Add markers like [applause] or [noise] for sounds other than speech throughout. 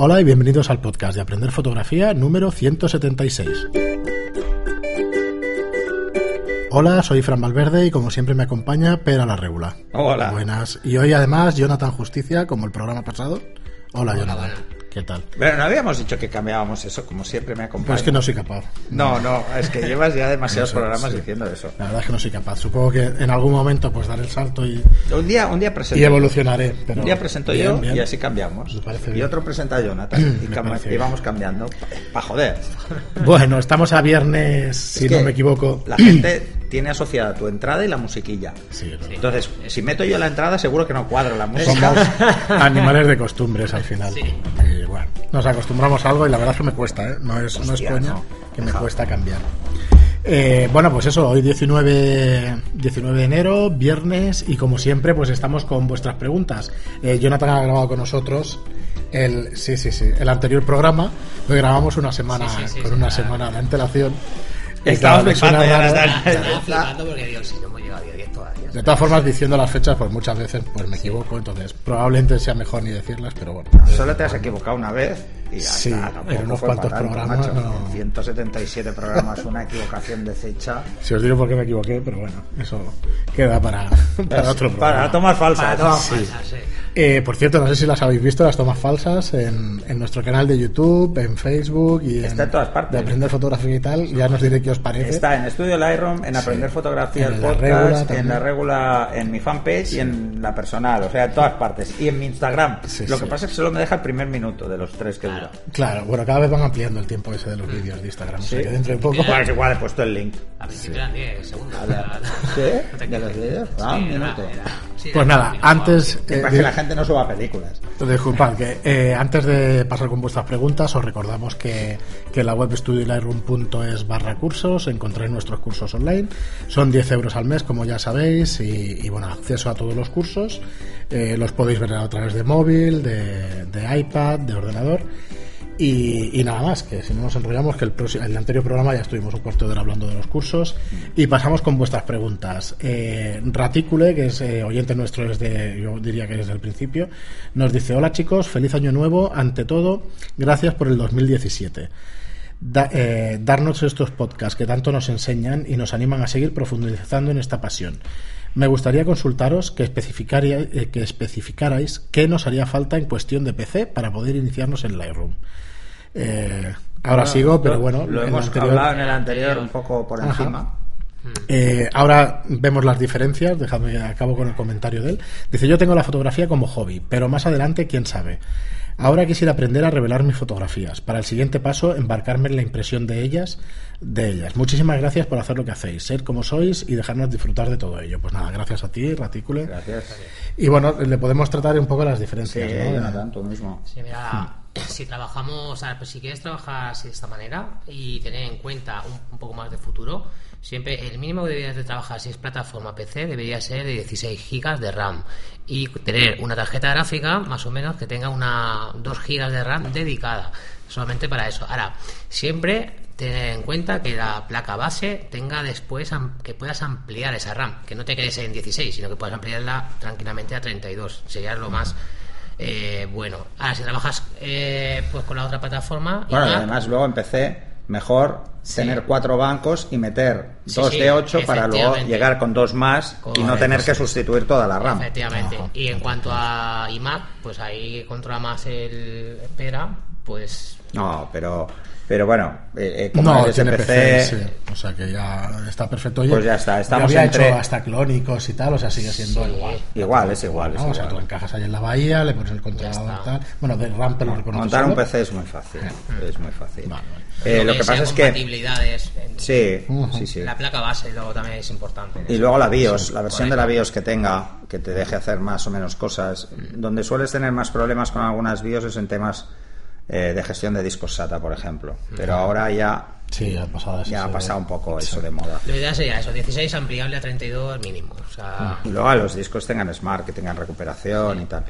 Hola y bienvenidos al podcast de Aprender Fotografía número 176. Hola, soy Fran Valverde y como siempre me acompaña Pera la Regula. Hola. Buenas. Y hoy además Jonathan Justicia, como el programa pasado. Hola, Jonathan. ¿Qué tal? Pero no habíamos dicho que cambiábamos eso, como siempre me acompaña. Pues es que no soy capaz. No, no, es que llevas ya demasiados [laughs] No sé, programas sí. diciendo eso. La verdad es que no soy capaz. Supongo que en algún momento pues daré el salto y, Un día, un día presento. y evolucionaré. Pero un día presento bien, yo bien. y así cambiamos. Me parece y otro presenta Jonathan. [clears throat] Y, y vamos cambiando. Para joder. Bueno, estamos a viernes, si Es no me equivoco. La gente tiene asociada tu entrada y la musiquilla. Sí, verdad. Entonces, si meto yo la entrada, seguro que no cuadra la música. Somos [laughs] animales de costumbres al final. Y bueno, nos acostumbramos a algo y la verdad es que me cuesta, ¿eh? No es, no es Hostia, coña, no. que me cuesta cambiar. Eh, bueno, pues eso, hoy 19, 19 de enero, viernes, y como siempre, pues estamos con vuestras preguntas. Eh, Jonathan ha grabado con nosotros el, sí, sí, sí, el anterior programa, lo grabamos una semana, Sí, sí, sí, con sí, una claro. semana de antelación. Claro, flipando Estaba flipando porque digo, si no hemos llegado a día 10 todavía. De todas formas, diciendo las fechas, pues muchas veces pues me equivoco, entonces probablemente sea mejor ni decirlas, pero bueno. Solo te has equivocado una vez y ya Sí, en unos cuantos programas, macho. no. En 177 programas, una equivocación de fecha. Si os digo por qué me equivoqué, pero bueno, eso queda para, para otro programa. Para tomas falsas. Para todas Sí. falsas, sí. Eh, por cierto, no sé si las habéis visto, las tomas falsas en, en nuestro canal de YouTube, en Facebook y Está en todas partes. De aprender fotografía y tal. Ya nos diré qué os parece. Está en Estudio Lightroom, en Aprender Fotografía, En el la Regula podcast, también. en la regula, en mi fanpage y en la personal, o sea, en todas partes. Y en mi Instagram. Sí, Lo sí. que pasa es que solo me deja el primer minuto de los tres que dura. Claro, bueno, cada vez van ampliando el tiempo ese de los vídeos de Instagram. O sea Sí. que dentro de poco. Igual, es igual he puesto el link. Al principio eran 10 segundos. [laughs] ¿Sí? ¿De los vídeos? Sí, Ah, un era- minuto. era- sí, Pues nada, antes. eh, Para que la gente no suba películas. Disculpad, que [laughs] eh, antes de pasar con vuestras preguntas, os recordamos que, que en la web studiolightroom.es barra cursos encontráis nuestros cursos online. Son 10 euros al mes, como ya sabéis, y, y, bueno, acceso a todos los cursos. Eh, los podéis ver a través de móvil, de, iPad, de ordenador. Y, nada más, que si no nos enrollamos, que el, el anterior programa ya estuvimos un cuarto de hora hablando de los cursos y pasamos con vuestras preguntas. Eh, Raticule, que es eh, oyente nuestro desde, yo diría que desde el principio, nos dice, hola chicos, feliz año nuevo, ante todo, gracias por el 2017. Da- eh, darnos estos podcasts que tanto nos enseñan y nos animan a seguir profundizando en esta pasión. Me gustaría consultaros que, eh, que especificarais qué nos haría falta en cuestión de PC para poder iniciarnos en Lightroom. Eh, ahora Bueno, sigo, pero bueno, Lo hemos anterior- hablado en el anterior un poco por Ajá. encima. eh, ahora vemos las diferencias, déjame acabo con el comentario de él. Dice, yo tengo la fotografía como hobby, pero más adelante, quién sabe. Ahora quisiera aprender a revelar mis fotografías. Para el siguiente paso, embarcarme en la impresión de ellas, de ellas. Muchísimas gracias por hacer lo que hacéis, ser como sois y dejarnos disfrutar de todo ello. Pues nada, gracias a ti, Ratícule. Gracias. Y bueno, le podemos tratar un poco las Sí, diferencias, ¿no? Jonathan, tú mismo. Sí, mira, si trabajamos, a ver, pues si quieres trabajar así de esta manera y tener en cuenta un, un poco más de futuro, siempre el mínimo que deberías de trabajar si es plataforma PC debería ser de 16 gigas de RAM y tener una tarjeta gráfica más o menos que tenga una 2 gigas de RAM dedicada solamente para eso. Ahora, siempre tener en cuenta que la placa base tenga después que puedas ampliar esa RAM, que no te quedes en 16, sino que puedas ampliarla tranquilamente a 32. Sería lo más eh, bueno. Ahora, si trabajas eh, pues con la otra plataforma. Bueno, y además luego empecé mejor Sí. tener cuatro bancos y meter Sí, dos sí, de ocho para luego llegar con dos más y no tener que sustituir toda la RAM. Efectivamente. Y en cuanto a iMac, pues ahí controla más el Pera, pues No, pero, pero bueno, eh, eh, como No, tiene PC, sí. O sea que ya está perfecto. Oye, Pues ya está, estamos había entre- hecho hasta clónicos y tal, o sea, sigue siendo Sí. igual. igual, es igual. es ¿no? O sea, igual. tú encajas ahí en la bahía, le pones el controlador tal. Bueno, de RAM, pero lo reconoces Montar un. PC es muy fácil. Es muy fácil. Vale, vale. Eh, lo que sea pasa es que. compatibilidades en- Sí, sí, sí. La placa base luego también es importante. Y luego la BIOS, la versión de la. BIOS que tenga, que te deje hacer más o menos cosas. Donde sueles tener más problemas con algunas BIOS es en temas eh, de gestión de discos SATA, por ejemplo. Pero ahora ya, Sí, ha pasado eso, ya ha sí. pasado un poco eso de moda. Lo ideal sería eso, 16 ampliable a 32 mínimo. O sea, Y luego a los discos tengan Smart, que tengan recuperación y tal.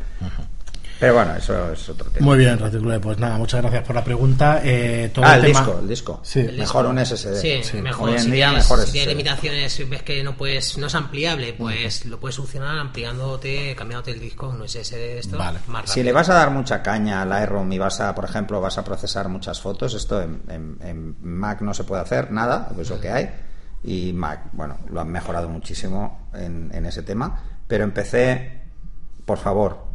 Pero bueno, eso es otro tema. Muy bien, Reticule, pues nada, muchas gracias por la pregunta. Eh, todo ah, el tema- disco, el disco. Sí. El Mejor disco. un SSD. Sí, Sí. mejor. Hoy en si día tienes, mejor si tienes SSD. limitaciones, si ves que no puedes, no es ampliable, pues lo puedes solucionar ampliándote, cambiándote el disco, no es ese de esto, Vale. más. Si le vas a dar mucha caña al iROM y vas a, por ejemplo, vas a procesar muchas fotos, esto en, en- en Mac no se puede hacer nada, es lo que hay. Y Mac, bueno, lo han mejorado muchísimo en, en ese tema. Pero en PC, por favor,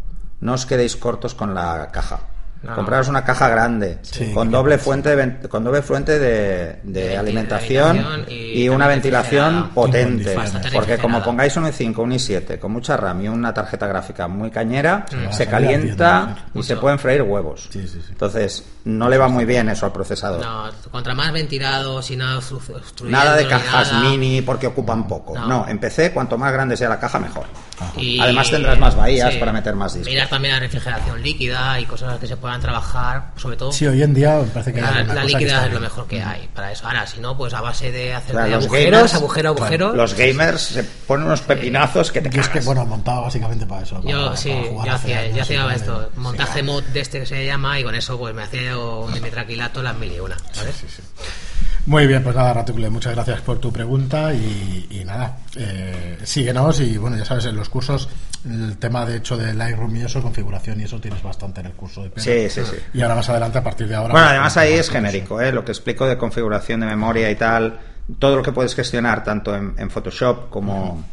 no os quedéis cortos con la caja. No. Compraros una caja grande, Sí, con doble fuente de, con doble fuente de, alimentación alimentación y y, una ventilación potente. Porque como pongáis un i5, un i7 con mucha RAM y una tarjeta gráfica muy cañera, a se calienta y Mucho. se pueden freír huevos. Sí. Entonces, no le va muy bien eso al procesador. No, contra más ventilado, sin nada Nada de cajas nada. mini porque ocupan poco. No. No, en PC, cuanto más grande sea la caja, mejor. Y- Además tendrás más bahías para meter más discos. Mirar también la refrigeración líquida y cosas que se puedan trabajar, sobre todo Sí, hoy en día me parece que la, la líquida es lo mejor que hay para eso. Ahora, si no, pues a base de hacer Claro, de agujeros, gamers, agujero, agujero. Los gamers se ponen unos pepinazos que te Yo es que, cagas. bueno, montaba básicamente para eso. Yo para- sí, para jugar yo hacía, años yo y hacía tal, esto, montaje sí. mod de este que se llama y con eso pues me hacía yo de mi traquilato las mil y una, ¿sabes? Muy bien, pues nada, Raticle, muchas gracias por tu pregunta y, y nada, eh, síguenos y bueno, ya sabes, en los cursos el tema de hecho del Lightroom y eso, configuración y eso tienes bastante en el curso de Pedro. Sí, sí, sí. Y ahora más adelante, a partir de ahora... Bueno, pues, además ahí es genérico, ¿eh? lo que explico de configuración de memoria y tal, todo lo que puedes gestionar tanto en, en Photoshop como,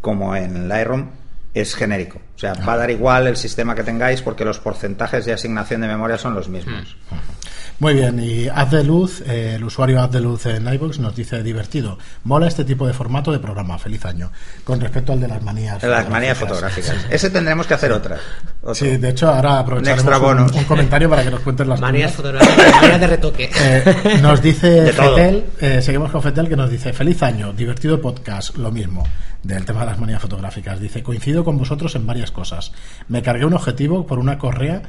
como en Lightroom es genérico. O sea, va a dar igual el sistema que tengáis porque los porcentajes de asignación de memoria son los mismos. Muy bien, y Haz de Luz, eh, el usuario Haz de Luz en iVoox nos dice divertido. Mola este tipo de formato de programa, feliz año. Con respecto al de las manías. Las manías fotográficas. Ese tendremos que hacer otra. otro. Sí, de hecho, ahora aprovecharemos extra un, un comentario para que nos cuentes las Manías tuyas. fotográficas, manías de retoque. [laughs] Eh, nos dice De. Fetel, eh, seguimos con Fetel que nos dice feliz año, divertido podcast, lo mismo, del tema de las manías fotográficas. Dice, coincido con vosotros en varias cosas. Me cargué un objetivo por una correa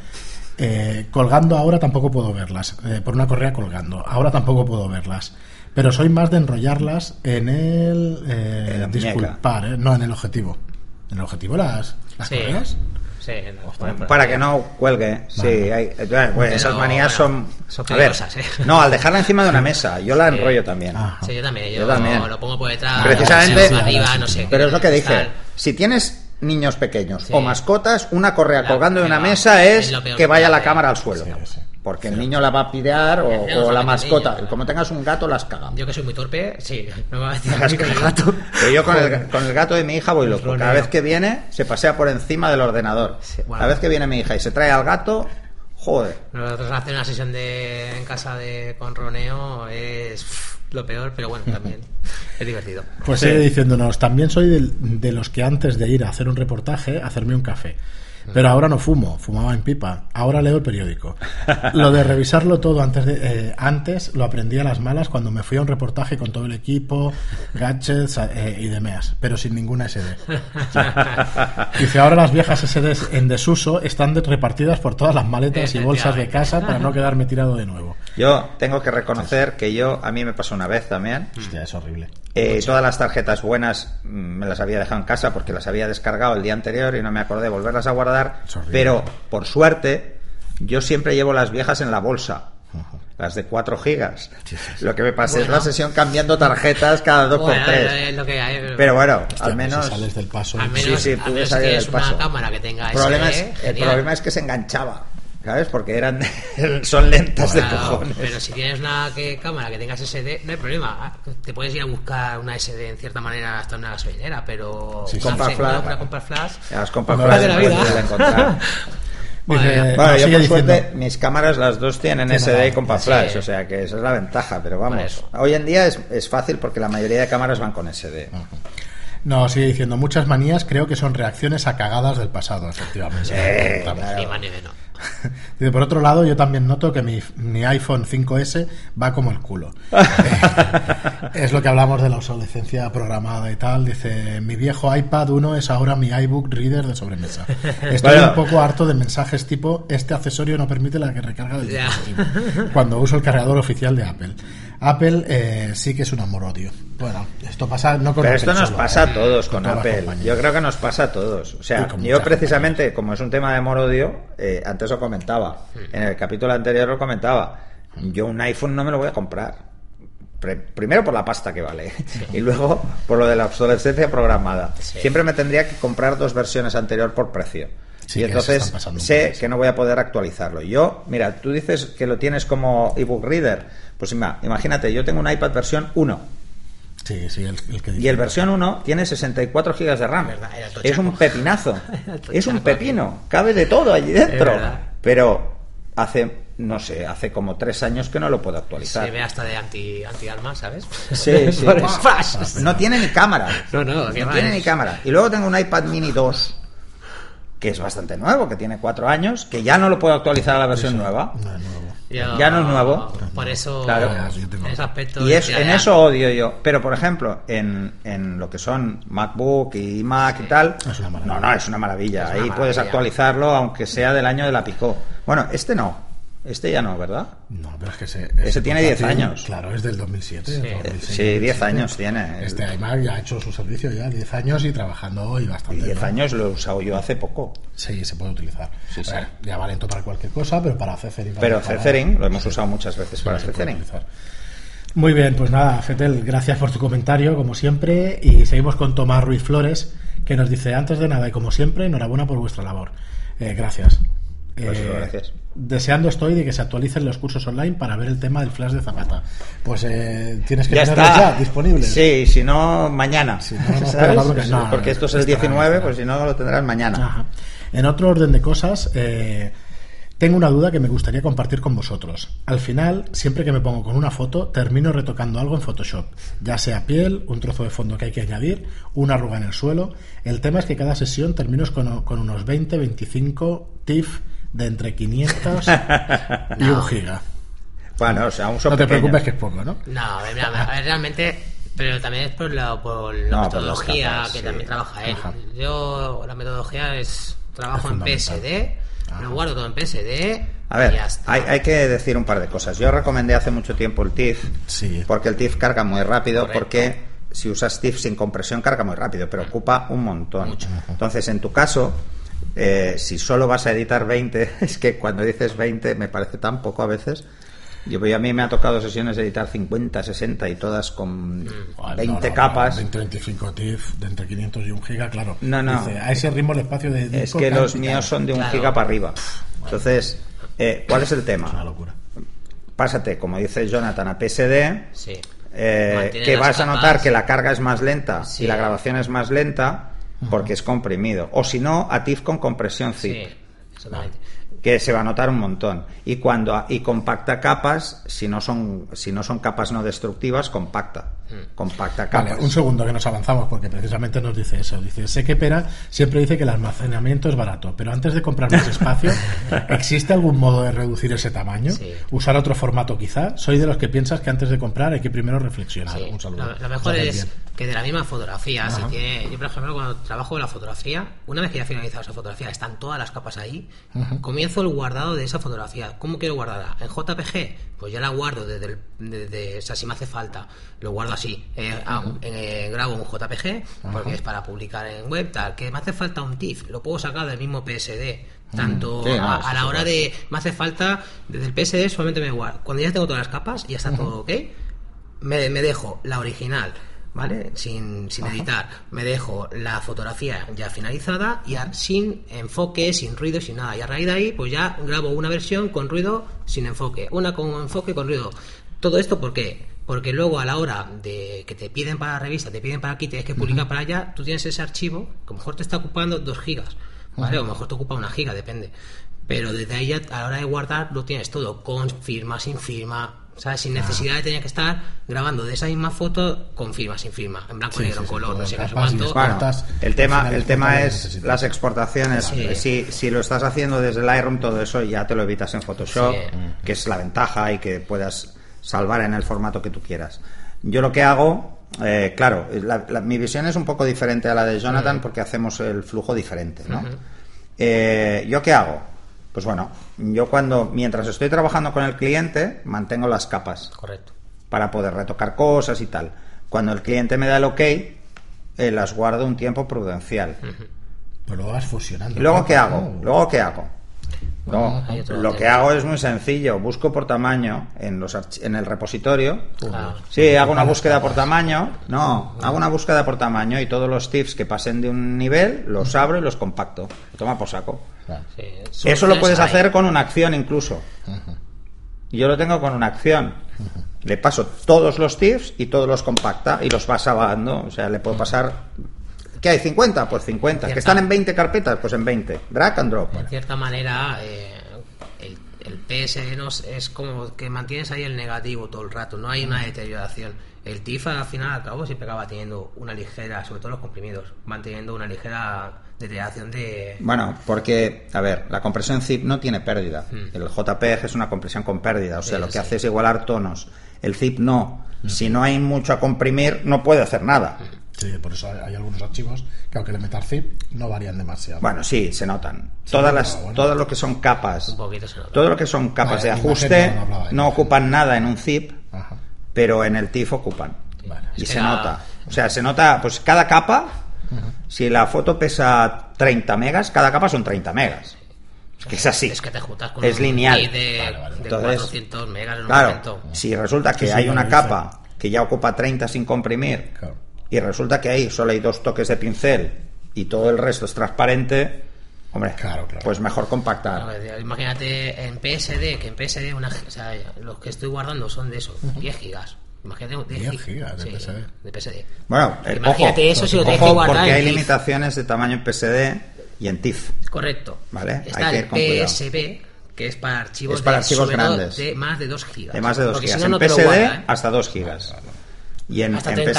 eh, colgando ahora tampoco puedo verlas, eh, por una correa colgando, ahora tampoco puedo verlas. Pero soy más de enrollarlas en el... eh, En disculpar, eh, no, en el objetivo. ¿En el objetivo las, las Sí. correas? Sí, no, Para que no cuelgue. Sí, hay, eh, bueno, esas manías bueno, son. son a ver, peligrosas, ¿eh? no, al dejarla encima de una mesa, yo la enrollo también. Ah. Sí, yo también. Yo, Yo también. lo pongo por detrás. Precisamente- arriba, no sé. Pero es lo que dije. tal. Si tienes niños pequeños Sí. o mascotas, una correa La- colgando de una mesa es, que vaya la cámara al suelo. Sí, sí. Porque el niño la va a pidear o, no la mascota. niños, Como tengas un gato, las cagan. Yo que soy muy torpe, sí. Me va a decir Las el gato. Pero yo con el, con el gato de mi hija voy loco. Cada vez que viene, se pasea por encima del ordenador. Cada vez que viene mi hija y se trae al gato, joder. Nosotros hacer una sesión de, en casa de con Roneo es lo peor, pero bueno, también es divertido. Pues Sí. sigue diciéndonos, también soy del- de, los que antes de ir a hacer un reportaje, hacerme un café. Pero ahora no fumo, fumaba en pipa. Ahora leo el periódico. Lo de revisarlo todo antes de eh, antes lo aprendí a las malas cuando me fui a un reportaje con todo el equipo, gadgets eh, y demás, pero sin ninguna SD. [laughs] Dice, ahora las viejas SDs en desuso están repartidas por todas las maletas y bolsas de casa para no quedarme tirado de nuevo. Yo tengo que reconocer que yo, a mí me pasó una vez también. Hostia, es horrible. Eh, todas las tarjetas buenas mm, me las había dejado en casa porque las había descargado el día anterior y no me acordé de volverlas a guardar. Pero, por suerte, yo siempre llevo las viejas en la bolsa. Las de 4 gigas. Lo que me pasé es la sesión cambiando tarjetas cada dos Bueno, por tres. es lo que hay. Pero bueno, Hostia, al pues menos... si sales del paso. Al menos, sí, al pude menos si salir tienes del paso. una cámara que tenga el problema, es, el genial. problema es que se enganchaba. ¿Sabes? Porque eran [laughs] son lentas de cojones. pero si tienes una que- cámara que tengas SD, no hay problema. Te puedes ir a buscar una SD en cierta manera hasta una gasolinera, pero Sí, flash. una compact flash. Las compras flash de la vida. encontrar. [laughs] Bueno, no, Bueno, yo por diciendo- suerte mis cámaras las dos tienen SD y sí. Flash, o sea que esa es la ventaja, pero vamos, hoy en día es, es fácil porque la mayoría de cámaras van con SD. No, sigue diciendo, muchas manías creo que son reacciones a cagadas del pasado, efectivamente. Sí, claro. [laughs] Dice, por otro lado, yo también noto que mi, mi iPhone 5S va como el culo. [laughs] Eh, es lo que hablamos de la obsolescencia programada y tal. Dice, mi viejo iPad 1 es ahora mi iBook Reader de sobremesa. [laughs] Estoy Bueno. un poco harto de mensajes tipo, este accesorio no permite la recarga del dispositivo, cuando uso el cargador oficial de Apple. Apple eh, sí que es un amor-odio. Bueno, esto pasa no con Pero Apple esto nos solo, pasa ¿eh? a todos con Apple. Yo creo que nos pasa a todos. O sea, yo precisamente, como es un tema de amor-odio, eh, antes lo comentaba. En el capítulo anterior lo comentaba. Yo un iPhone no me lo voy a comprar. Pre- primero por la pasta que vale [laughs] y luego por lo de la obsolescencia programada. Sí. Siempre me tendría que comprar dos versiones anterior por precio. Sí, y entonces sé que no voy a poder actualizarlo. Yo, mira, tú dices que lo tienes como ebook reader. Pues ima- imagínate, yo tengo un iPad versión 1 Sí, sí, el, el que y el versión 1 tiene 64 GB de RAM. Es un pepinazo. [laughs] Es un pepino. Cabe de todo allí dentro. Pero hace, no sé, hace como tres años que no lo puedo actualizar. Se ve hasta de anti, anti alma, ¿sabes? Sí, [laughs] sí. No tiene ni cámara. No, no, ¿qué [laughs] no tiene ni cámara. Y luego tengo un iPad mini 2 que es bastante nuevo, que tiene cuatro años, que ya no lo puedo actualizar a la versión nueva. No es nuevo. Ya no es nuevo. Por eso, Claro. en ese aspecto. Y es, en ya- eso odio yo. Pero, por ejemplo, en, en lo que son MacBook y Mac y tal, Es una maravilla. no, no, es una maravilla. Es Ahí una puedes actualizarlo, aunque sea del año de la Picó. Bueno, este no. Este ya no, ¿verdad? No, pero es que ese, Ese tiene 10 portátil, años. Claro, es del 2007. Sí. 2006, Sí, 10 2007. años tiene. Este iMac ya ha hecho su servicio ya, 10 años y trabajando y Y bastante. 10 bien. años lo he usado yo hace poco. Sí, se puede utilizar. Sí, sí. Ver, Ya va lento para cualquier cosa, pero para Cethering... para Pero Cethering lo hemos usado muchas veces Sí, para utilizar. Muy bien, pues nada, Fetel, gracias por tu comentario, como siempre. Y seguimos con Tomás Ruiz Flores, que nos dice, antes de nada y como siempre, enhorabuena por vuestra labor. Eh, gracias. Pues, Eh, gracias. Deseando estoy de que se actualicen los cursos online para ver el tema del flash de Zapata. Pues eh, tienes que Ya tenerlos está. ya disponibles. Sí, si no, mañana. Si no, no, [laughs] ¿Sabes? pero porque- no, no, Porque esto es el estará, 19, estará. pues si no, lo tendrás mañana. Ajá. En otro orden de cosas, eh, tengo una duda que me gustaría compartir con vosotros. Al final, siempre que me pongo con una foto, termino retocando algo en Photoshop, ya sea piel, un trozo de fondo que hay que añadir, una arruga en el suelo. El tema es que cada sesión termino con, con unos 20, 25 TIFF de entre 500 [laughs] y un giga. Bueno, o sea, aún son No te pequeños. preocupes que es poco, ¿no? No, a ver, mira, a ver, realmente. Pero también es por la, por la No, por metodología capas, que sí. también trabaja él. Ajá. Yo, la metodología es. Trabajo Es en. PSD, lo guardo todo en PSD. A y ver, ya está. hay, hay que decir un par de cosas. Yo recomendé hace mucho tiempo el TIFF, Sí. porque el TIFF carga muy rápido, Correcto. porque si usas TIFF sin compresión carga muy rápido, pero ocupa un montón. Entonces, en tu caso, eh, si solo vas a editar 20, [laughs] es que cuando dices 20 me parece tan poco a veces. Yo, a mí me ha tocado sesiones de editar 50, 60 y todas con Ah, 20 no, no, capas. 20, 25 TIFF de entre 500 y un giga, claro. No, no. Dice, a ese ritmo el espacio de Es disco que cae los míos son de un Claro. giga para arriba. Entonces, eh, ¿cuál es el Es una tema? locura. Pásate, como dice Jonathan, a PSD. Sí. eh, que vas a notar que la carga es más lenta Sí. y la grabación es más lenta porque es comprimido. O si no, a TIFF con compresión zip, Sí, exactamente. que se va a notar un montón. Y cuando y compacta capas, si no son si no son capas no destructivas, compacta. Mm. Compacta capas. Vale, un segundo que nos avanzamos porque precisamente nos dice eso. Dice, sé que Pera siempre dice que el almacenamiento es barato, pero antes de comprar más espacio, [laughs] ¿existe algún modo de reducir ese tamaño? Sí. ¿Usar otro formato quizá? Soy de los que piensas que antes de comprar hay que primero reflexionar. Sí, Un saludo. Lo, lo mejor es bien. Que de la misma fotografía, si Ajá. tiene, yo por ejemplo cuando trabajo en la fotografía, una vez que ya he finalizado esa fotografía, están todas las capas ahí, comienzo el guardado de esa fotografía. ¿Cómo quiero guardarla? ¿En JPG? Pues ya la guardo desde, el, desde o sea, si me hace falta, lo guardo así. Eh, hago- eh, grabo un JPG, porque es para publicar en web, tal. Que me hace falta un TIFF, lo puedo sacar del mismo PSD. Tanto Sí, a, la hora de me hace falta desde el PSD solamente me guardo cuando ya tengo todas las capas y ya está todo ok me, me dejo la original, ¿vale? Sin, sin editar. Me dejo la fotografía ya finalizada y sin enfoque, sin ruido, sin nada. Y a raíz de ahí, pues ya grabo una versión con ruido, sin enfoque. Una con enfoque, con ruido. Todo esto, ¿por qué? Porque luego a la hora de que te piden para la revista, te piden para aquí, tienes que publicar para allá, tú tienes ese archivo, que a lo mejor te está ocupando dos gigas, ¿vale? O a lo mejor te ocupa una giga, depende. Pero desde ahí ya, a la hora de guardar lo tienes todo, con firma, sin firma, ¿sabes? Sin necesidad de tener que estar grabando de esa misma foto con firma, sin firma, en blanco y Sí, negro, sí, color, no sé, cuánto. Bueno, el tema, el es tema es las exportaciones. Sí. Si, si lo estás haciendo desde Lightroom, todo eso ya te lo evitas en Photoshop, Sí. que es la ventaja y que puedas salvar en el formato que tú quieras. Yo lo que hago, eh, claro, la- la- mi visión es un poco diferente a la de Jonathan porque hacemos el flujo diferente, ¿no? Eh, ¿Yo qué hago? Pues bueno, yo cuando, mientras estoy trabajando con el cliente, mantengo las capas. Correcto. para poder retocar cosas y tal. Cuando el cliente me da el ok, eh, las guardo un tiempo prudencial. Pues lo vas fusionando. ¿Y luego qué hago? ¿Luego qué hago? No, lo que hago es muy sencillo. Busco por tamaño en, los en el repositorio. Claro. Sí, hago una búsqueda por tamaño. No, hago una búsqueda por tamaño y todos los tips que pasen de un nivel los abro y los compacto. Toma por saco. Claro. Sí, Eso lo puedes hacer con una acción incluso. Yo lo tengo con una acción. Le paso todos los tips y todos los compacta y los va salvando. O sea, le puedo pasar. ¿Qué hay? ¿50? Pues 50. ¿Que están en 20 carpetas? Pues en 20. Drag and drop. En cierta manera, eh, el, el es, es como que mantienes ahí el negativo todo el rato, no hay una deterioración. El TIF al final al cabo siempre acaba teniendo una ligera, sobre todo los comprimidos, van teniendo una ligera deterioración de... Bueno, porque, a ver, la compresión zip no tiene pérdida. El JPEG es una compresión con pérdida, o sea, Sí, lo que sí. hace es igualar tonos. El zip no. Si no hay mucho a comprimir, no puede hacer nada. Sí, por eso hay, hay algunos archivos que aunque le metas zip no varían demasiado. Bueno, sí, se notan. Todas las, bueno. todo lo que son capas, Un poquito se nota. todo lo que son capas Vale, de ajuste, no, no ocupan nada en un zip, Ajá. Pero en el TIFF ocupan. Vale. Y se la- nota. O sea, se nota, pues cada capa, si la foto pesa 30 megas, cada capa son 30 megas. Es que es así. Es que te juntas con Es un lineal. de, Vale, vale. de Entonces, 400 megas en un Claro, momento. si resulta que hay una capa que ya ocupa 30 sin comprimir Claro. y resulta que ahí solo hay dos toques de pincel y todo el resto es transparente, hombre, Claro, claro. pues mejor compactar. Ver, Imagínate en PSD, que en PSD una, o sea, los que estoy guardando son de eso, 10 gigas. Imagínate 10, 10 gigas de sí, PSD. de PSD. Bueno, eh, Imagínate ojo, eso si lo tienes que guardar porque hay TIFF. limitaciones de tamaño en PSD y en TIFF. Correcto. Vale, hay Está que el ir con cuidado. PSB, que es para archivos, Es para de, archivos grandes. de más de 2 gigas. De más de 2 Porque gigas. si no, en no PSD guarda, ¿eh? hasta 2 gigas. Y en, Hasta en 30.000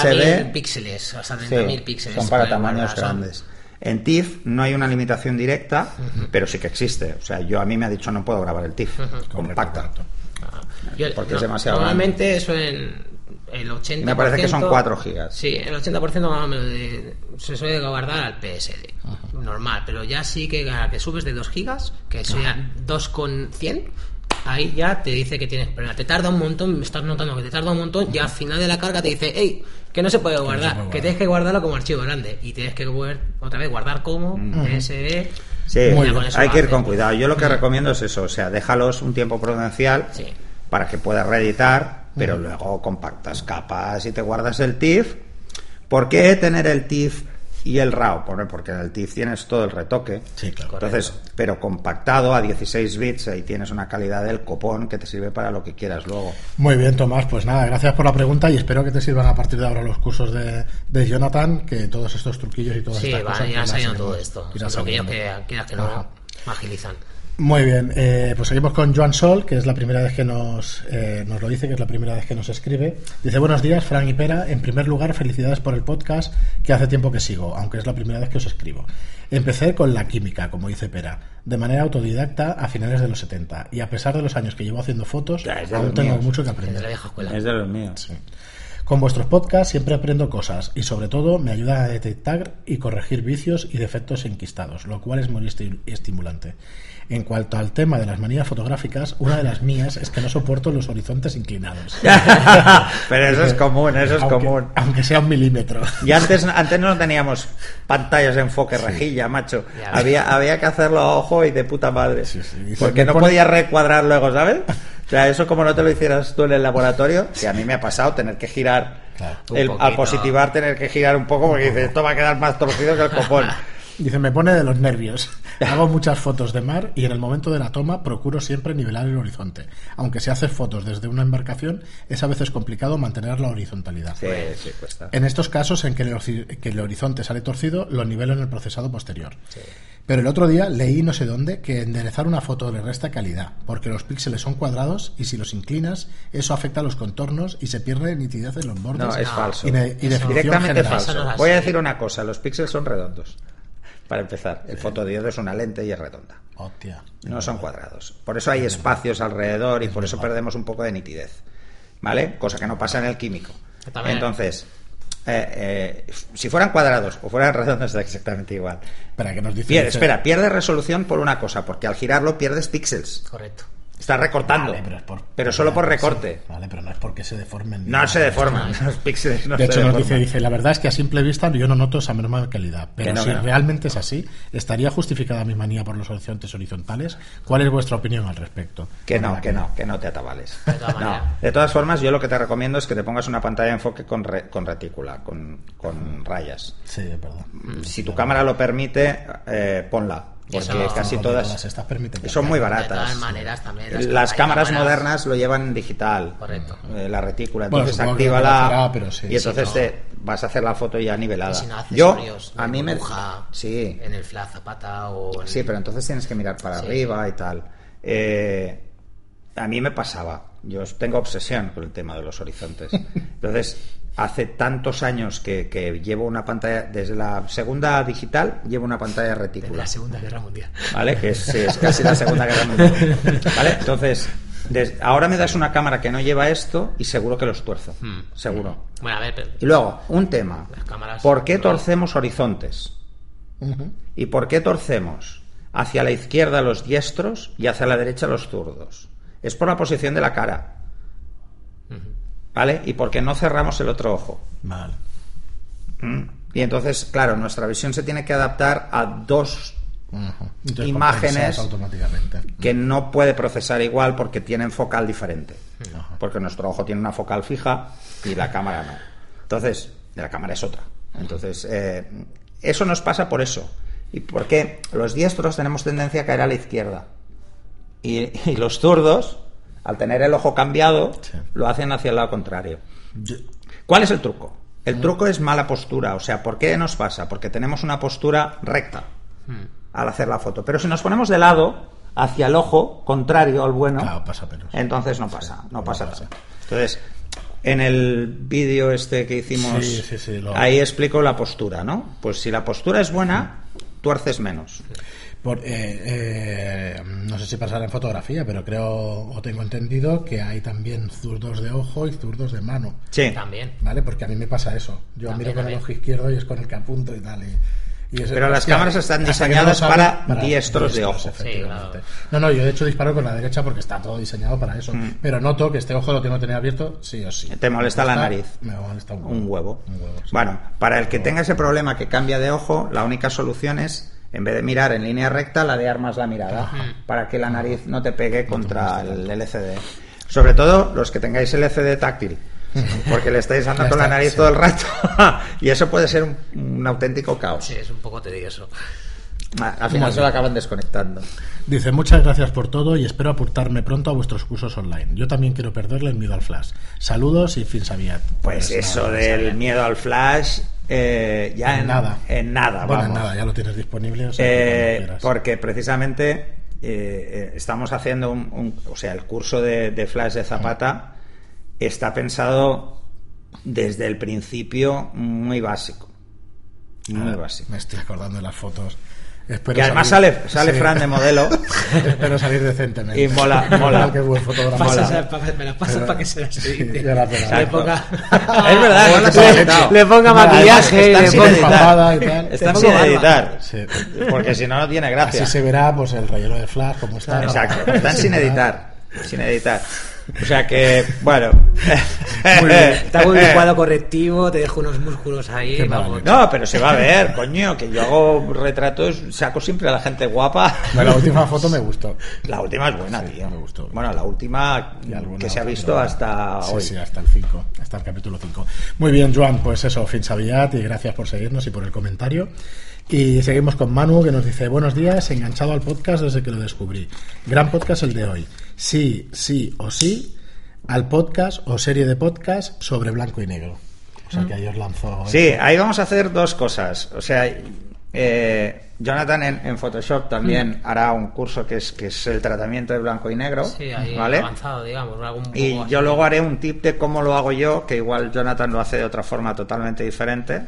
PSD píxeles, hasta sí, 30.000 píxeles. son para tamaños guardar, son- grandes. En TIFF no hay una limitación directa, pero sí que existe. O sea, yo a mí me ha dicho no puedo grabar el TIFF. Compacta. Correcto. Ah, yo- Porque es demasiado Normalmente eso en el 80%. Me parece que son 4 gigas. Sí, el 80% más o menos de- se suele guardar al PSD. Normal, pero ya sí que a la que subes de 2 gigas, que ya 2,100, ahí ya te dice que tienes problema. Te tarda un montón, me estás notando que te tarda un montón, y al final de la carga te dice, hey, que no se puede guardar, puede que tienes que guardarlo como archivo grande. Y tienes que volver otra vez guardar como PSD. Sí, hay que ir con cuidado. Yo lo que recomiendo es eso, o sea, déjalos un tiempo prudencial Sí. para que puedas reeditar, pero luego compactas capas y te guardas el TIFF. ¿Por qué tener el TIFF y el RAW? Porque en el TIFF tienes todo el retoque. Sí, claro. Entonces, pero compactado a 16 bits, ahí tienes una calidad del copón que te sirve para lo que quieras luego. Muy bien, Tomás. Pues nada, gracias por la pregunta y espero que te sirvan a partir de ahora los cursos de, de Jonathan, que todos estos truquillos y todas Sí, estas van, cosas. iremos- todo esto. Son aprendiendo. que quieras que no agilizan. Muy bien, eh, pues seguimos con Joan Sol, que es la primera vez que nos, eh, nos lo dice, que es la primera vez que nos escribe. Dice, buenos días, Fran y Pera. En primer lugar, felicidades por el podcast, que hace tiempo que sigo, aunque es la primera vez que os escribo. Empecé con la química, como dice Pera, de manera autodidacta a finales de los 70, y a pesar de los años que llevo haciendo fotos, Ya, es aún tengo míos. mucho que De la aprender. vieja escuela. Es de los míos. Con vuestros podcasts siempre aprendo cosas y sobre todo me ayuda a detectar y corregir vicios y defectos enquistados, lo cual es muy esti- estimulante. En cuanto al tema de las manías fotográficas, una de las mías es que no soporto los horizontes inclinados. [laughs] pero eso es común, eso es aunque, común. Aunque sea un milímetro. Y antes, antes no teníamos pantallas de enfoque rejilla, macho. Ya. Había, había que hacerlo a ojo y de puta madre. Sí, sí. Porque no pone- podías recuadrar luego, ¿sabes? O sea, eso como no te lo hicieras tú en el laboratorio, que a mí me ha pasado tener que girar, Claro. el- al positivar tener que girar un poco porque dices, esto va a quedar más torcido que el copón. [laughs] Dice, me pone de los nervios. [laughs] Hago muchas fotos de mar y en el momento de la toma procuro siempre nivelar el horizonte. Aunque si haces fotos desde una embarcación, es a veces complicado mantener la horizontalidad. Sí, sí, cuesta. En estos casos en que el, orci- que el horizonte sale torcido, lo nivelo en el procesado posterior. Pero el otro día leí no sé dónde que enderezar una foto le resta calidad, porque los píxeles son cuadrados y si los inclinas, eso afecta a los contornos y se pierde nitidez en los bordes. No, es falso. y, de- y definición Directamente general. falso. Eso no Voy a decir una cosa, los píxeles son redondos. Para empezar, el fotodiodo es una lente y es redonda. Hostia. No son cuadrados. Por eso hay espacios alrededor y por eso perdemos un poco de nitidez. ¿Vale? Cosa que no pasa en el químico. Entonces, eh, eh, si fueran cuadrados o fueran [laughs] redondos, da exactamente igual. Espera, que nos dice... Pierde, dice- espera, pierde resolución por una cosa, porque al girarlo pierdes píxeles. Correcto. Está recortando. Vale, pero, es por- pero solo por sí, recorte. vale, pero no es porque se deformen. No se deforman. [laughs] Los píxeles no de se hecho, nos dice, dice, la verdad es que a simple vista yo no noto esa misma calidad. Pero no, si realmente es así, ¿estaría justificada mi manía por los horizontes horizontales? ¿Cuál es vuestra opinión al respecto? Que no, que no, que no te atabales. De. De todas formas, yo lo que te recomiendo es que te pongas una pantalla de enfoque con, re- con retícula, con, con rayas. Sí, verdad. Si tu cámara lo permite, eh, ponla. Porque no- casi todas todas estas permiten son muy De baratas. todas maneras, también Las, las cámaras cámaras- modernas lo llevan digital. Correcto. Eh, la retícula. Entonces pero sí. y entonces Sí, te vas a hacer la foto ya nivelada. Si no Yo, accesorios, a mí me... Sí, en el flash zapata o en- Sí, pero entonces tienes que mirar para Sí. arriba y tal. Eh, a mí me pasaba. Yo tengo obsesión con el tema de los horizontes. [laughs] Entonces, hace tantos años que, que llevo una pantalla, desde la segunda digital, llevo una pantalla de retícula. la Segunda Guerra Mundial. ¿Vale? Que es, sí, es casi la Segunda Guerra Mundial. ¿Vale? Entonces, ahora me das una cámara que no lleva esto y seguro que los tuerzo. Hmm. Seguro. Bueno, a ver, pero- Y luego, un tema. Las cámaras- ¿Por qué torcemos horizontes? ¿Y por qué torcemos hacia la izquierda los diestros y hacia la derecha los zurdos? Es por la posición de la cara. ¿Vale? Y porque no cerramos el otro ojo. Vale. ¿Mm? Y entonces, claro, nuestra visión se tiene que adaptar a dos Imágenes- automáticamente. que no puede procesar igual porque tienen focal diferente. Ajá. Porque nuestro ojo tiene una focal fija y la cámara no. Entonces, la cámara es otra. Entonces, eh, eso nos pasa por eso. Y porque los diestros tenemos tendencia a caer a la izquierda. Y, y los zurdos, al tener el ojo cambiado, Sí. lo hacen hacia el lado contrario. ¿Cuál es el truco? El truco es mala postura. O sea, ¿por qué nos pasa? Porque tenemos una postura recta al hacer la foto. Pero si nos ponemos de lado, hacia el ojo contrario al bueno, Claro, pasa pelos. entonces no pasa, no no pasa pasa. nada. Entonces, en el vídeo este que hicimos, sí, lo- ahí explico la postura, ¿no? Pues si la postura es buena, tuerces menos. Por, eh, eh, no sé si pasará en fotografía, pero creo o tengo entendido que hay también zurdos de ojo y zurdos de mano. Sí. También. ¿Vale? Porque a mí me pasa eso. Yo También, miro con el ojo izquierdo y es con el que apunto y tal. y- y es- Pero las cámaras están diseñadas no para diestros de ojo. efectivamente. Sí, claro. No, no, yo de hecho disparo con la derecha porque está todo diseñado para eso. Mm. Pero noto que este ojo lo tengo que tener abierto sí o sí. Te molesta la nariz. Me molesta un huevo. Un huevo. Un huevo, sí. Bueno, para el que tenga ese problema que cambia de ojo, la única solución es, en vez de mirar en línea recta, ladear más la mirada, para que la nariz no te pegue contra el LCD. Sobre todo los que tengáis LCD táctil, porque le estáis dando [laughs] Ya con la nariz sí. todo el rato, [laughs] y eso puede ser un, un auténtico caos. Sí, es un poco tedioso. Al final se lo acaban desconectando. Dice, muchas gracias por todo y espero apuntarme pronto a vuestros cursos online. Yo también quiero perderle el miedo al flash. Saludos y fin sabiat. Pues eso nada, del miedo al flash, eh, ya En en, nada. En nada, Bueno, en nada, ya lo tienes disponible. o sea, que Eh, porque precisamente eh, eh, estamos haciendo un, un- o sea, el curso de, de Flash de Zapata está pensado desde el principio muy básico. Muy Ah, básico. Me estoy acordando de las fotos. Espero Que además salir- sale, sale sí. Fran de modelo [laughs] Espero salir decentemente. y mola, mola. Qué buen fotógrafo. Mola. Pasas- me las paso Pero- para que se las Sí, verás. Le ponga... Es verdad, le, le ponga maquillaje, están le sin ponga... editar. papada y tal. Están Te sin editar. Sí. Porque si no, no tiene gracia. Así se verá pues el relleno de flash como está. Exacto, están sin editar. Sin editar. O sea que, bueno. Muy bien. Está muy bien cuadro correctivo, te dejo unos músculos ahí. Vamos. No, pero se va a ver, coño, que yo hago retratos, saco siempre a la gente guapa. Bueno, la última foto me gustó. La última es buena, tío. me gustó. Bueno, la última que se ha otra, visto pero- hasta sí, hoy. Sí, hasta el 5, hasta el capítulo 5. Muy bien, Joan, pues eso, fin sabiat y gracias por seguirnos y por el comentario. Y seguimos con Manu que nos dice, buenos días, enganchado al podcast desde que lo descubrí. Gran podcast el de hoy. Sí, sí o sí, al podcast o serie de podcast sobre blanco y negro. O sea que ayer lanzó... Sí, ahí vamos a hacer dos cosas. O sea, eh, Jonathan en, en Photoshop también hará un curso que es, que es el tratamiento de blanco y negro. Sí, ahí ¿vale? avanzado, digamos. Algún Y yo así. luego haré un tip de cómo lo hago yo, que igual Jonathan lo hace de otra forma totalmente diferente.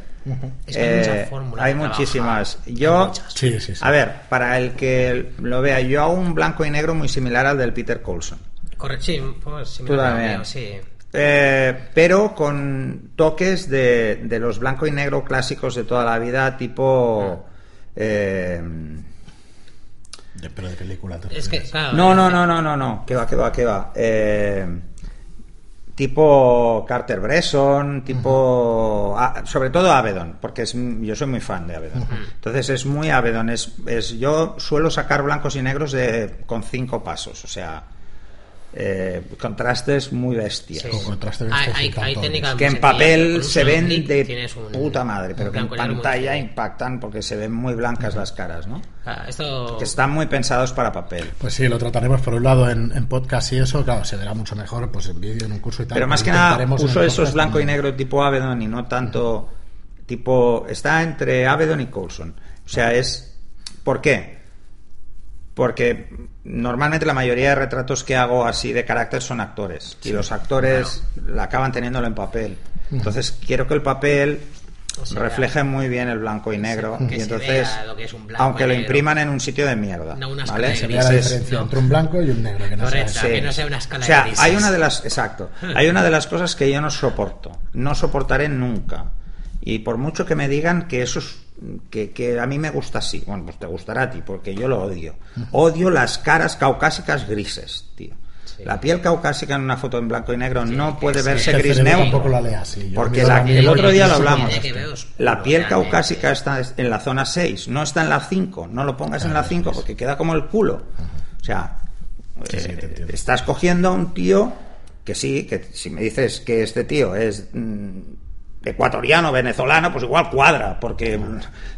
Es que hay muchas Eh, fórmulas hay muchísimas. Yo, muchas. Sí, sí, sí. a ver, para el que lo vea, yo hago un blanco y negro muy similar al del Peter Coulson. Correcto, sí, pues Tú similar al también. mío, sí. Eh, pero con toques de, de los blanco y negro clásicos de toda la vida, tipo. eh, De- Pero de película. te Es que, refieres. claro. No, eh, no, no, no, no, no. Que va, que va, que va. Eh, tipo Carter Bresson, tipo. ah, sobre todo Avedon, porque es, yo soy muy fan de Avedon. Entonces es muy Avedon. Es, es, yo suelo sacar blancos y negros de, con cinco pasos, o sea. Eh, contrastes muy bestias. Sí. Con contraste Hay, que en papel se ven de un- puta madre, pero que en pantalla impactan porque se ven muy blancas las caras, ¿no? Ah, Esto... Que están muy pensados para papel. Pues sí, lo trataremos por un lado en, en podcast y eso, claro, se verá mucho mejor pues en vídeo, en un curso y tal. Pero más que nada uso esos blanco y negro tipo Avedon y no tanto tipo está entre Avedon y Coulson. O sea, es ¿por qué? Porque normalmente la mayoría de retratos que hago así de carácter son actores y los actores la acaban teniéndolo en papel. Entonces quiero que el papel O sea, refleje muy bien el blanco y negro que y entonces vea lo que es un blanco aunque y lo impriman en un sitio de mierda, No una ¿vale? escala de Se la diferencia ¿no? entre un blanco y un negro. Que no Correcto. sea- que no sea una escala o sea, de grises. hay una de las exacto, hay una de las cosas que yo no soporto, no soportaré nunca. Y por mucho que me digan que eso es que, que a mí me gusta así, bueno, pues te gustará a ti, porque yo lo odio. Odio las caras caucásicas grises, tío. Sí. La piel caucásica en una foto en blanco y negro no puede sí. verse Es que el gris neutro. tampoco la lee así. Yo Porque la- el otro día lo hablamos. La piel caucásica está en la zona 6, no está en la 5. No lo pongas en la 5 porque queda como el culo. O sea, eh, estás cogiendo a un tío que sí, que si me dices que este tío es mm, ecuatoriano, venezolano, pues igual cuadra, porque,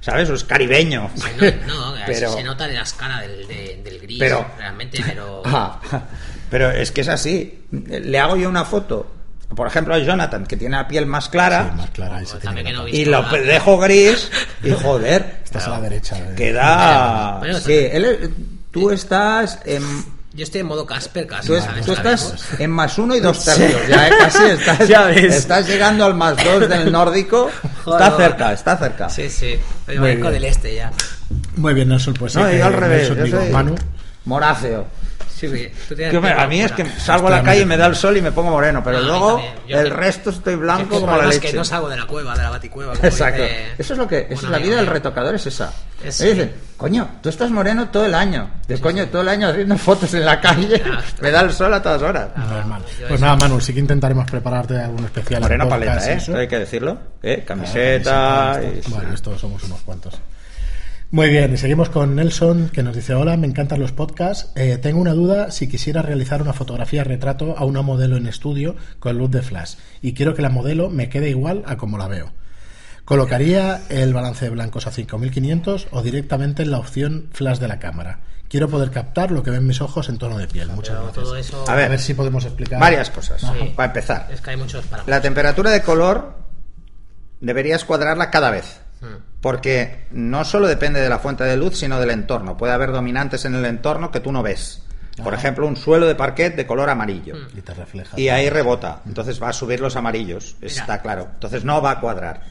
¿sabes? O es caribeño. Se no, no, [laughs] Pero- se nota de la escala del, de- del gris, Pero- realmente, [laughs] pero... Ah, [laughs] pero es que es así. Le hago yo una foto, por ejemplo, a Jonathan, que tiene la piel más clara. Sí, más clara. Pues tiene no y lo la- dejo gris y joder Estás a la derecha. de- queda Bueno, sí él es- tú estás en Yo estoy en modo Casper casi, tú, es- ¿sabes? tú Ahora estás en más uno y dos tercios ya ¿eh? casi [laughs] estás, Ya ves. estás llegando al más dos del [laughs] nórdico está cerca está cerca Sí, sí. Bien. del este ya. Muy bien, Nelson, pues sí. no que yo al revés Nelson, yo soy Manu. moráceo Sí, Que a mí es que salgo a la calle y me- da el sol y me pongo moreno pero No, luego el que- resto estoy Es blanco como la problema es leche que no salgo de la cueva, de la baticueva. como Exacto. dice Eso es lo que, es la vida del retocador, es esa. Es- Me dicen, coño, tú estás moreno todo el año. De coño, todo el año haciendo fotos en la calle. Ya, me da el sol a todas horas. Normal. yo Pues nada, Manu, sí que intentaremos prepararte algún especial. en Moreno podcast paleta, ¿eh? eso. Hay que decirlo. ¿eh? Camiseta. camiseta, y- Bueno, esto somos unos cuantos. Muy bien, y seguimos con Nelson, que nos dice, hola, me encantan los podcasts. Eh, tengo una duda si quisiera realizar una fotografía retrato a una modelo en estudio con luz de flash y quiero que la modelo me quede igual a como la veo. ¿Colocaría el balance de blancos a 5500 o directamente en la opción flash de la cámara? Quiero poder captar lo que ven mis ojos en tono de piel. Muchas Pero gracias. todo eso... A ver, A ver si podemos explicar. Varias cosas. Sí. Para empezar, Es que hay muchos parámetros. la temperatura de color deberías cuadrarla cada vez. Porque no solo depende de la fuente de luz, sino del entorno. Puede haber dominantes en el entorno que tú no ves. Por Ajá. ejemplo, un suelo de parquet de color amarillo. Hmm. Y te refleja. y ahí rebota. Entonces va a subir los amarillos, está claro. Entonces no va a cuadrar.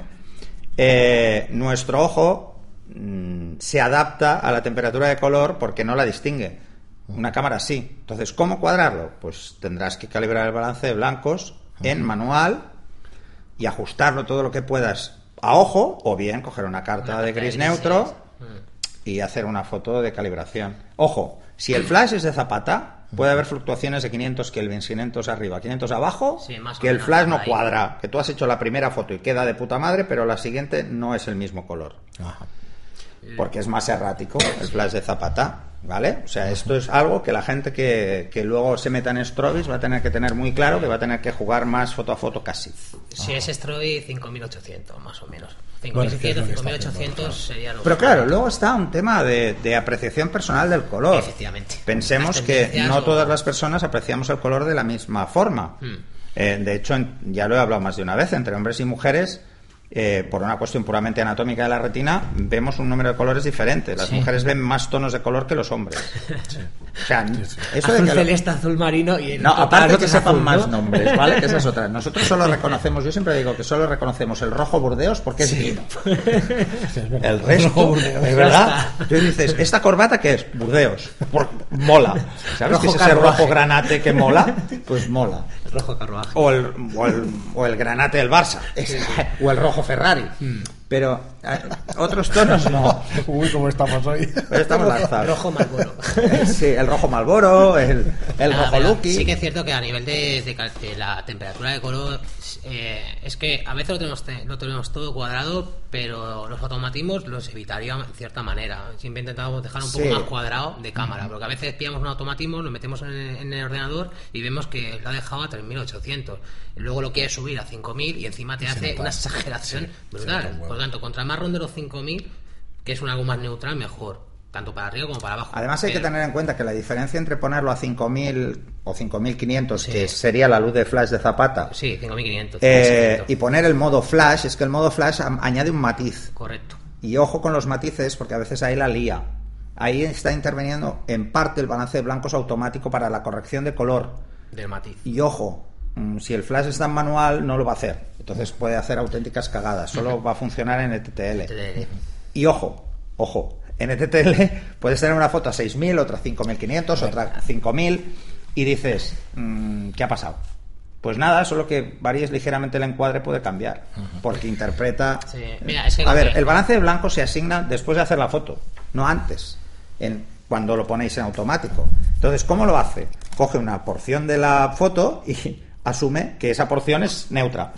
Eh, nuestro ojo mm, se adapta a la temperatura de color porque no la distingue. Una cámara sí. Entonces, ¿cómo cuadrarlo? Pues tendrás que calibrar el balance de blancos en manual y ajustarlo todo lo que puedas a ojo o bien coger una carta Una de carta de gris neutro y hacer una foto de calibración. Ojo, si el flash es de zapata, puede haber fluctuaciones de 500 Kelvin, 500 arriba, 500 abajo, Sí, más o que el flash no ahí. cuadra, que tú has hecho la primera foto y queda de puta madre, pero la siguiente no es el mismo color, Ajá. porque es más errático el flash de zapata, ¿vale? O sea, esto es algo que la gente que, que luego se meta en Strobis va a tener que tener muy claro, que va a tener que jugar más foto a foto casi. Si es Stroy, 5800, más o menos. Bueno, es que es lo 5600, que está 5800 haciendo, sería lo Pero claro, luego está un tema de, de apreciación personal del color. Efectivamente. Pensemos que no o- todas las personas apreciamos el color de la misma forma. Hmm. Eh, de hecho, en- ya lo he hablado más de una vez, entre hombres y mujeres, eh, por una cuestión puramente anatómica de la retina, vemos un número de colores diferente. Las Sí. mujeres ven más tonos de color que los hombres. [laughs] O sea, eso de que lo- celeste, azul marino y el no, aparte que sepan azul, más ¿no? nombres, ¿vale? Que esa es otra. [laughs] Nosotros solo reconocemos, yo siempre digo que solo reconocemos el rojo burdeos porque es vino. Sí. [laughs] El resto, Rojo Burdeos. es verdad. Tú dices, ¿esta corbata qué es? Burdeos. Por- mola. ¿Sabes Rojo qué es ese rojo granate que mola? Pues mola. Rojo carruaje. O el, o el, o el granate del Barça. O el rojo Ferrari. Pero Eh, Otros tonos no. [laughs] Uy, cómo estamos hoy. Pero estamos lanzados. Rojo Marlboro. [laughs] Sí, el rojo Malboro, el, el Nada, rojo Lucky. Sí que es cierto que a nivel de, de cal- de la temperatura de color eh, es que a veces lo tenemos, te- lo tenemos todo cuadrado, pero los automatismos los evitaría en cierta manera. Siempre intentamos dejar un poco Sí. más cuadrado de cámara, porque a veces pillamos un automatismo, lo metemos en el, en el ordenador y vemos que lo ha dejado a 3800. Y luego lo quieres subir a 5000 y encima te hace una exageración brutal. Tanto, contra más ronde los 5000, que es un algo más neutral, mejor. Tanto para arriba como para abajo. Además hay que tener en cuenta que la diferencia entre ponerlo a 5000 o 5500, Sí. que sería la luz de flash de Zapata, Sí, 5500. eh, 5500. y poner el modo flash, es que el modo flash añade un matiz. Correcto. Y ojo con los matices, porque a veces ahí la lía. Ahí está interviniendo en parte el balance de blancos automático para la corrección de color. Del matiz. Y ojo, si el flash está en manual, no lo va a hacer. Entonces puede hacer auténticas cagadas. Solo va a funcionar en ETTL. TTL. Y ojo, ojo, en ETTL [laughs] puedes tener una foto a 6.000, otra a 5.500, otra a 5.000 y dices, mm, ¿qué ha pasado? Pues nada, solo que varíes ligeramente el encuadre puede cambiar, porque interpreta... Sí, mira, es que A ver, el balance de blanco se asigna después de hacer la foto, no antes, en, cuando lo ponéis en automático. Entonces, ¿cómo lo hace? Coge una porción de la foto y asume que esa porción es neutra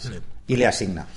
y le asigna.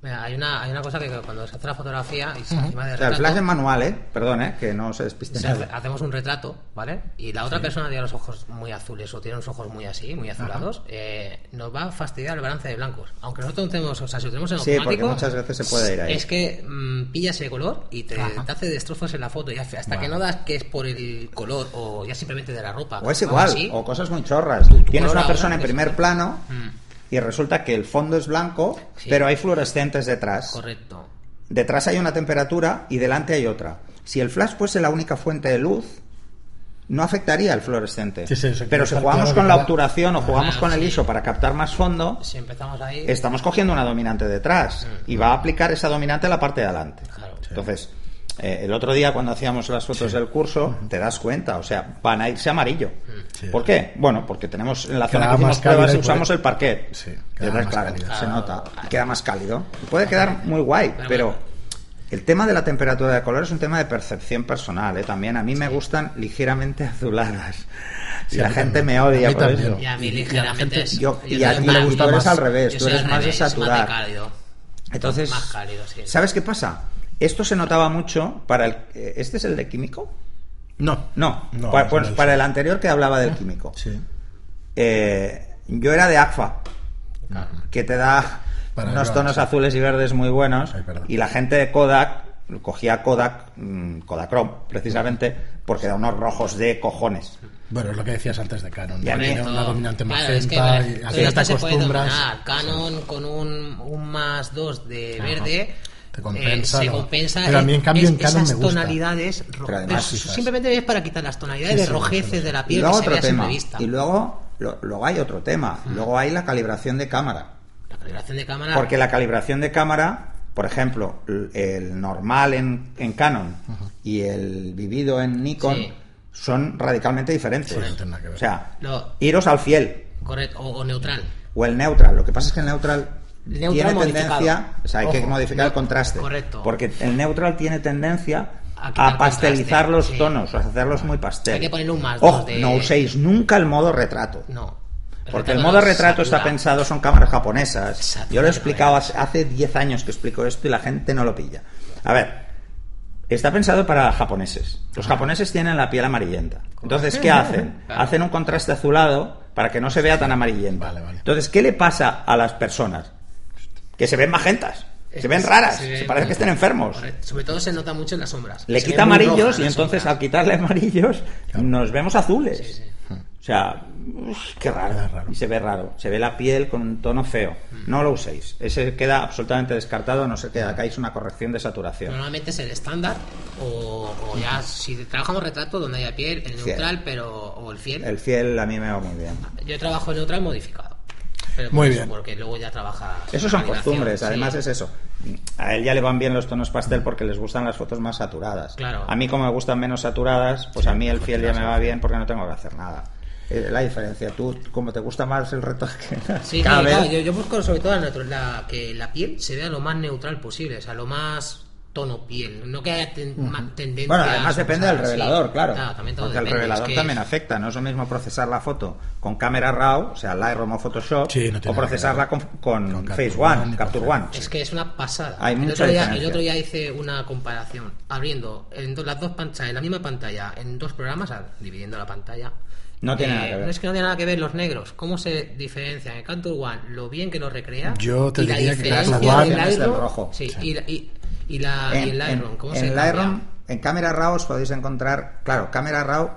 Mira, hay una, hay una cosa que cuando se hace la fotografía y se encima de O sea, el flash es manual, ¿eh? Perdón, ¿eh? Que no se despisten. se hace- hacemos un retrato, ¿vale? Y la otra persona tiene los ojos muy azules o tiene los ojos muy así, muy azulados, eh, nos va a fastidiar el balance de blancos. Aunque nosotros no tenemos, o sea, si lo tenemos en Sí, automático... porque muchas veces se puede ir ahí. Es que mm, pilla ese color y te, te hace destrozos en la foto. Y hasta que no das que es por el color o ya simplemente de la ropa. O es igual, así, o cosas muy chorras. Tienes una persona en primer plano Mm. Y resulta que el fondo es blanco, Sí. pero hay fluorescentes detrás. Correcto. Detrás hay una temperatura y delante hay otra. Si el flash fuese la única fuente de luz, no afectaría el fluorescente. Sí, sí, sí, pero si jugamos con la obturación o jugamos Claro, con el sí. ISO para captar más fondo, Si empezamos ahí... estamos cogiendo una dominante detrás y va a aplicar esa dominante a la parte de adelante. Claro. Entonces, eh, el otro día cuando hacíamos las fotos del curso, te das cuenta, o sea, van a irse amarillo. Sí. ¿Por qué? Bueno, porque tenemos en la Queda zona que más pruebas y usamos el parquet. Sí, Y queda entonces, más claro, cálido. se Claro. nota, queda más cálido. Puede quedar muy guay, Pero el tema de la temperatura de color es un tema de percepción personal, ¿eh? También a mí me gustan ligeramente azuladas. Y Sí, la gente también. me odia A mí por también. eso. Y a mí ligeramente gente- es- yo- y a ti me le gusta eres más. al revés, tú eres más de revés, saturar. Más de cálido. Entonces, Más cálido, sí. ¿sabes qué pasa? Esto se notaba mucho para el... eh, ¿Este es el de químico? No. No, No, pa- es pues para el anterior que hablaba del químico. Sí. Eh, yo era de ACFA, que te da Para unos tonos sí. azules y verdes muy buenos, Ay, y la gente de Kodak cogía Kodak, mm, Kodachrome, precisamente, porque da unos rojos de cojones. Bueno, es lo que decías antes de Canon. Y a mí- Tiene una dominante Claro, es que, magenta y se puede acostumbras. dominar. Canon con un, un más 2 de verde. Te compensa eh, se compensa Pero a mí, en cambio, es- en Canon esas me gusta. tonalidades ro- Pero además, simplemente es para quitar las tonalidades Sí, de rojeces sí, de la Y piel luego que otro tema, y luego, lo- luego hay otro tema, luego hay la calibración de cámara. la calibración de cámara Porque la calibración de cámara, por ejemplo, el normal en, en Canon y el vivido en Nikon Sí. son radicalmente diferentes. No. O sea, iros al fiel correcto o, o neutral o el neutral. Lo que pasa es que el neutral, Neutral tiene modificado. tendencia, o sea, hay que modificar el contraste. correcto. Porque el neutral tiene tendencia A pastelizar contraste, los sí. tonos, a hacerlos muy pastel. Hay que ponerle un más Ojo, de- no uséis nunca el modo retrato. no Porque el modo retrato está pensado, son cámaras japonesas. Satura Yo lo he explicado hace, hace 10 años que explico esto y la gente no lo pilla. A ver, está pensado para japoneses. Los japoneses tienen la piel amarillenta. Entonces, ¿qué hacen? [laughs] Hacen un contraste azulado para que no se vea tan amarillenta. Entonces, ¿qué le pasa a las personas? Que se ven magentas, Es se ven raras, se parece que estén enfermos. Correcto. sobre todo se nota mucho en las sombras Le quita amarillos roja y en entonces sombras. al quitarle amarillos nos vemos azules. Sí, sí. O sea, uf, qué raro. Raro. Y se ve raro. Se ve la piel con un tono feo. Mm. No lo uséis. Ese queda absolutamente descartado, a no ser que hagáis una corrección de saturación. Normalmente es el estándar o, o ya si trabajamos retrato donde haya piel, el Fiel. neutral pero o el fiel. El fiel a mí me va muy bien. Yo trabajo el neutral modificado. Pero Muy eso, bien. Porque luego ya trabaja. Esos son costumbres, sí. además es eso. A él ya le van bien los tonos pastel porque les gustan las fotos más saturadas. Claro. A mí como me gustan menos saturadas, pues a mí el fiel ya me va bien porque no tengo que hacer nada. Eh, La diferencia, tú como te gusta más el retoque, [laughs] Sí, cada sí, vez- claro, yo, yo busco sobre todo la, la- que la piel se vea lo más neutral posible, o sea, lo más tono piel, no que haya ten- ma- tendencias. Bueno, además depende del sí. revelador, claro. también todo porque el revelador es que- también afecta. No es lo mismo procesar la foto con cámara RAW, o sea, Lightroom o Photoshop, Sí, no tiene o procesarla que con, con Con Face Capture One, Capture One. Es que es una pasada. Hay el, mucha otro día, el otro día hice una comparación, abriendo en do- las dos pantallas, en la misma pantalla, en dos programas, dividiendo la pantalla. No tiene nada que ver. No es que no tiene nada que ver los negros. ¿Cómo se diferencian en Capture One? Lo bien que lo recrea. Yo te y la diría que Capture One del es Lightroom- rojo. Sí, Sí. Y, la- y, y la, y el Lightroom, ¿cómo en se? Lightroom, en cámara RAW os podéis encontrar, claro, cámara RAW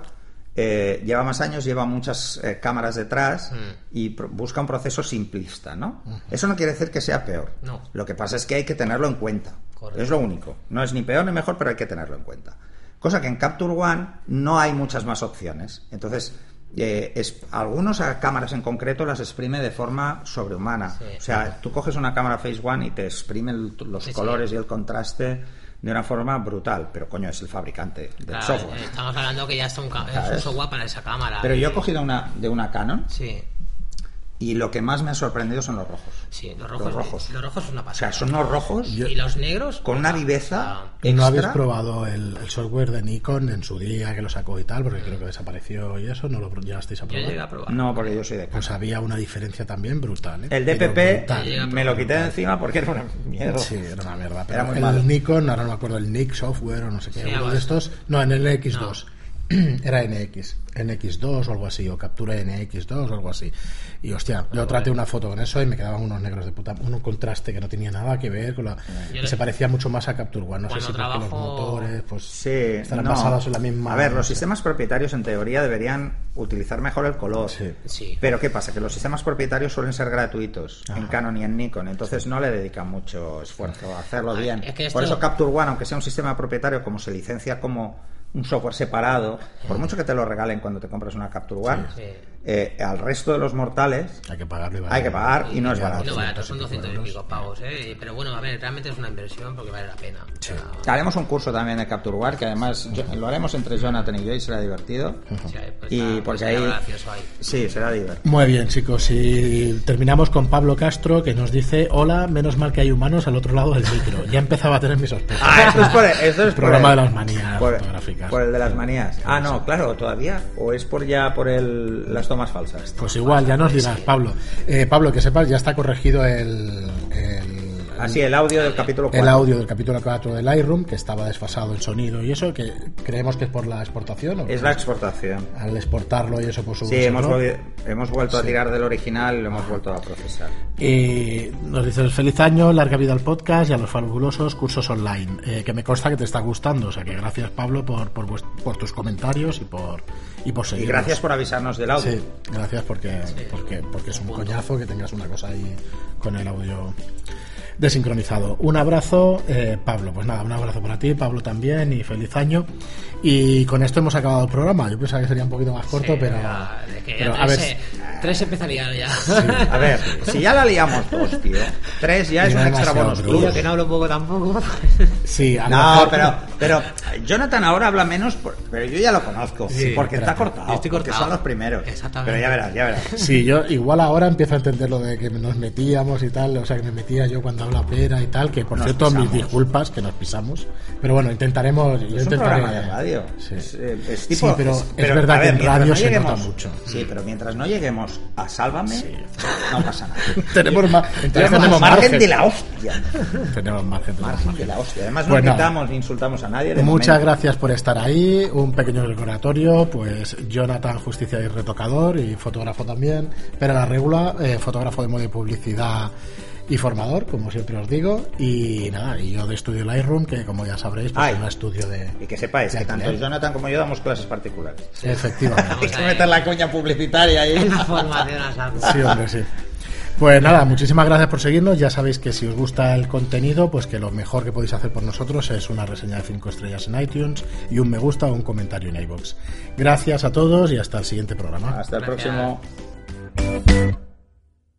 eh, lleva más años, lleva muchas eh, cámaras detrás Mm. y busca un proceso simplista, ¿no? Eso no quiere decir que sea peor. No. Lo que pasa es que hay que tenerlo en cuenta. Correcto. Es lo único. No es ni peor ni mejor, pero hay que tenerlo en cuenta. Cosa que en Capture One no hay muchas más opciones. Entonces, eh, es, algunos a cámaras en concreto las exprime de forma sobrehumana. Sí. O sea, tú coges una cámara Face One y te exprime el- los Sí, sí. colores y el contraste de una forma brutal. Pero coño, es el fabricante del Claro, software. eh, Estamos hablando que ya está un, es un software para esa cámara. Pero yo he cogido una de una Canon Sí, y lo que más me ha sorprendido son los rojos. sí, los rojos. Los rojos. Los rojos es una O pasada. sea, son unos rojos Y los negros. con una o viveza ¿Y no habéis probado el, el software de Nikon en su día que lo sacó y tal? Porque creo que desapareció y eso, ¿no lo llegasteis a Yo probar? llegué a probar. No, porque yo soy de Canon. Pues había una diferencia también brutal. ¿eh? El DPP brutal. Me lo quité de encima porque era una mierda. Sí, era una mierda. Era Pero muy el. Nikon, ahora no me acuerdo, el Nick Software o no sé qué, Sí, uno de estos. No, en el X2. [clears throat] Era NX, NX2 o algo así, o captura NX2 o algo así. Y hostia, yo traté una foto con eso y me quedaban unos negros de puta, un contraste que no tenía nada que ver con la. Que se parecía mucho más a Capture One. No sé si porque los trabajo- motores, pues. Sí, estarán no. basados en la misma. A ver, no los sé. sistemas propietarios en teoría deberían utilizar mejor el color. Sí. Sí. Pero ¿qué pasa? Que los sistemas propietarios suelen ser gratuitos en. Canon y en Nikon, entonces no le dedican mucho esfuerzo a hacerlo Ay, bien. es que esto- Por eso Capture One, aunque sea un sistema propietario, como se licencia como un software separado, por mucho que te lo regalen cuando te compras una Capture One. Eh, al resto de los mortales Hay que pagarle. hay que pagar y no es Y barato. no barato, son Sí, 200 y euros. pico pavos, ¿eh? Pero bueno, a ver, realmente es una inversión porque vale la pena. O sea, Haremos un curso también de Capture One, que además yo- lo haremos entre Jonathan y yo y será divertido. sea, pues Y pues porque será ahí... ahí. Sí, será divertido. Muy bien, chicos. Y terminamos con Pablo Castro que nos dice: Hola, menos mal que hay humanos al otro lado del micro. Ya empezaba a tener mis sospechas. Ah, esto es por, esto es por programa el- de las manías por, fotográficas. por el de las manías. Ah, no, claro, todavía. ¿O es por ya por el, las tomas falsas? Pues igual, ya nos dirás, Pablo. Eh, Pablo, que sepas, ya está corregido el, el, Así, el audio del capítulo 4. el audio del capítulo 4 de Lightroom, que estaba desfasado el sonido y eso, que creemos que es por la exportación. ¿o? Es la exportación. Al exportarlo y eso por su Sí, hemos, hemos vuelto a tirar del original y lo hemos vuelto a procesar. Y nos dices feliz año, larga vida al podcast y a los fabulosos cursos online, eh, que me consta que te está gustando. O sea que gracias Pablo por, por, por tus comentarios y por, y por Y gracias por avisarnos del audio. Sí, gracias porque, porque, porque es un coñazo que tengas una cosa ahí con el audio desincronizado. Un abrazo, eh, Pablo. Pues nada, un abrazo para ti, Pablo también, y feliz año. Y con esto hemos acabado el programa. Yo pensaba que sería un poquito más corto, Sí, pero, ya, de que pero ya a ver. tres, eh, tres empezarían ya. A ver, si ya la liamos dos, tío. Tres ya es Y un no extra bonus. yo que no hablo poco tampoco. Sí, a No, mejor- pero, pero Jonathan ahora habla menos, por- pero yo ya lo conozco. Sí, porque está espérate. cortado. Yo estoy porque cortado. son los primeros. Exactamente. Pero ya verás, ya verás. Sí, yo igual ahora empiezo a entender lo de que nos metíamos y tal, o sea, que me metía yo cuando habla pera y tal, que por Nos cierto, mis pisamos. disculpas que nos pisamos, pero bueno, intentaremos, yo Es un intentaré... programa de radio. Sí. Es, eh, es tipo- Sí, pero es verdad a que en radio no se lleguemos- nota mucho. Sí, pero mientras no lleguemos a Sálvame, no pasa nada. [laughs] tenemos entonces Tenemos tenemos margen margen, de la hostia. [laughs] tenemos margen, tenemos Margen margen. de la hostia. Además, no Pues nada. gritamos ni insultamos a nadie. de Muchas momento. gracias por estar ahí. Un pequeño recordatorio, pues Jonathan, justicia y retocador y fotógrafo también. Pero la regula, eh, fotógrafo de moda y publicidad y formador, como siempre os digo. Y nada, y yo de estudio Lightroom, que como ya sabréis, pues Ay. es un estudio de... Y que sepáis que tanto. Jonathan como yo damos clases particulares. Efectivamente. Hay que meter la cuña publicitaria ahí. La formación a. Sí, hombre, sí. Pues nada, muchísimas gracias por seguirnos. Ya sabéis que si os gusta el contenido, pues que lo mejor que podéis hacer por nosotros es una reseña de 5 estrellas en iTunes y un me gusta o un comentario en iVoox. Gracias a todos y hasta el siguiente programa. Hasta el Gracias. próximo.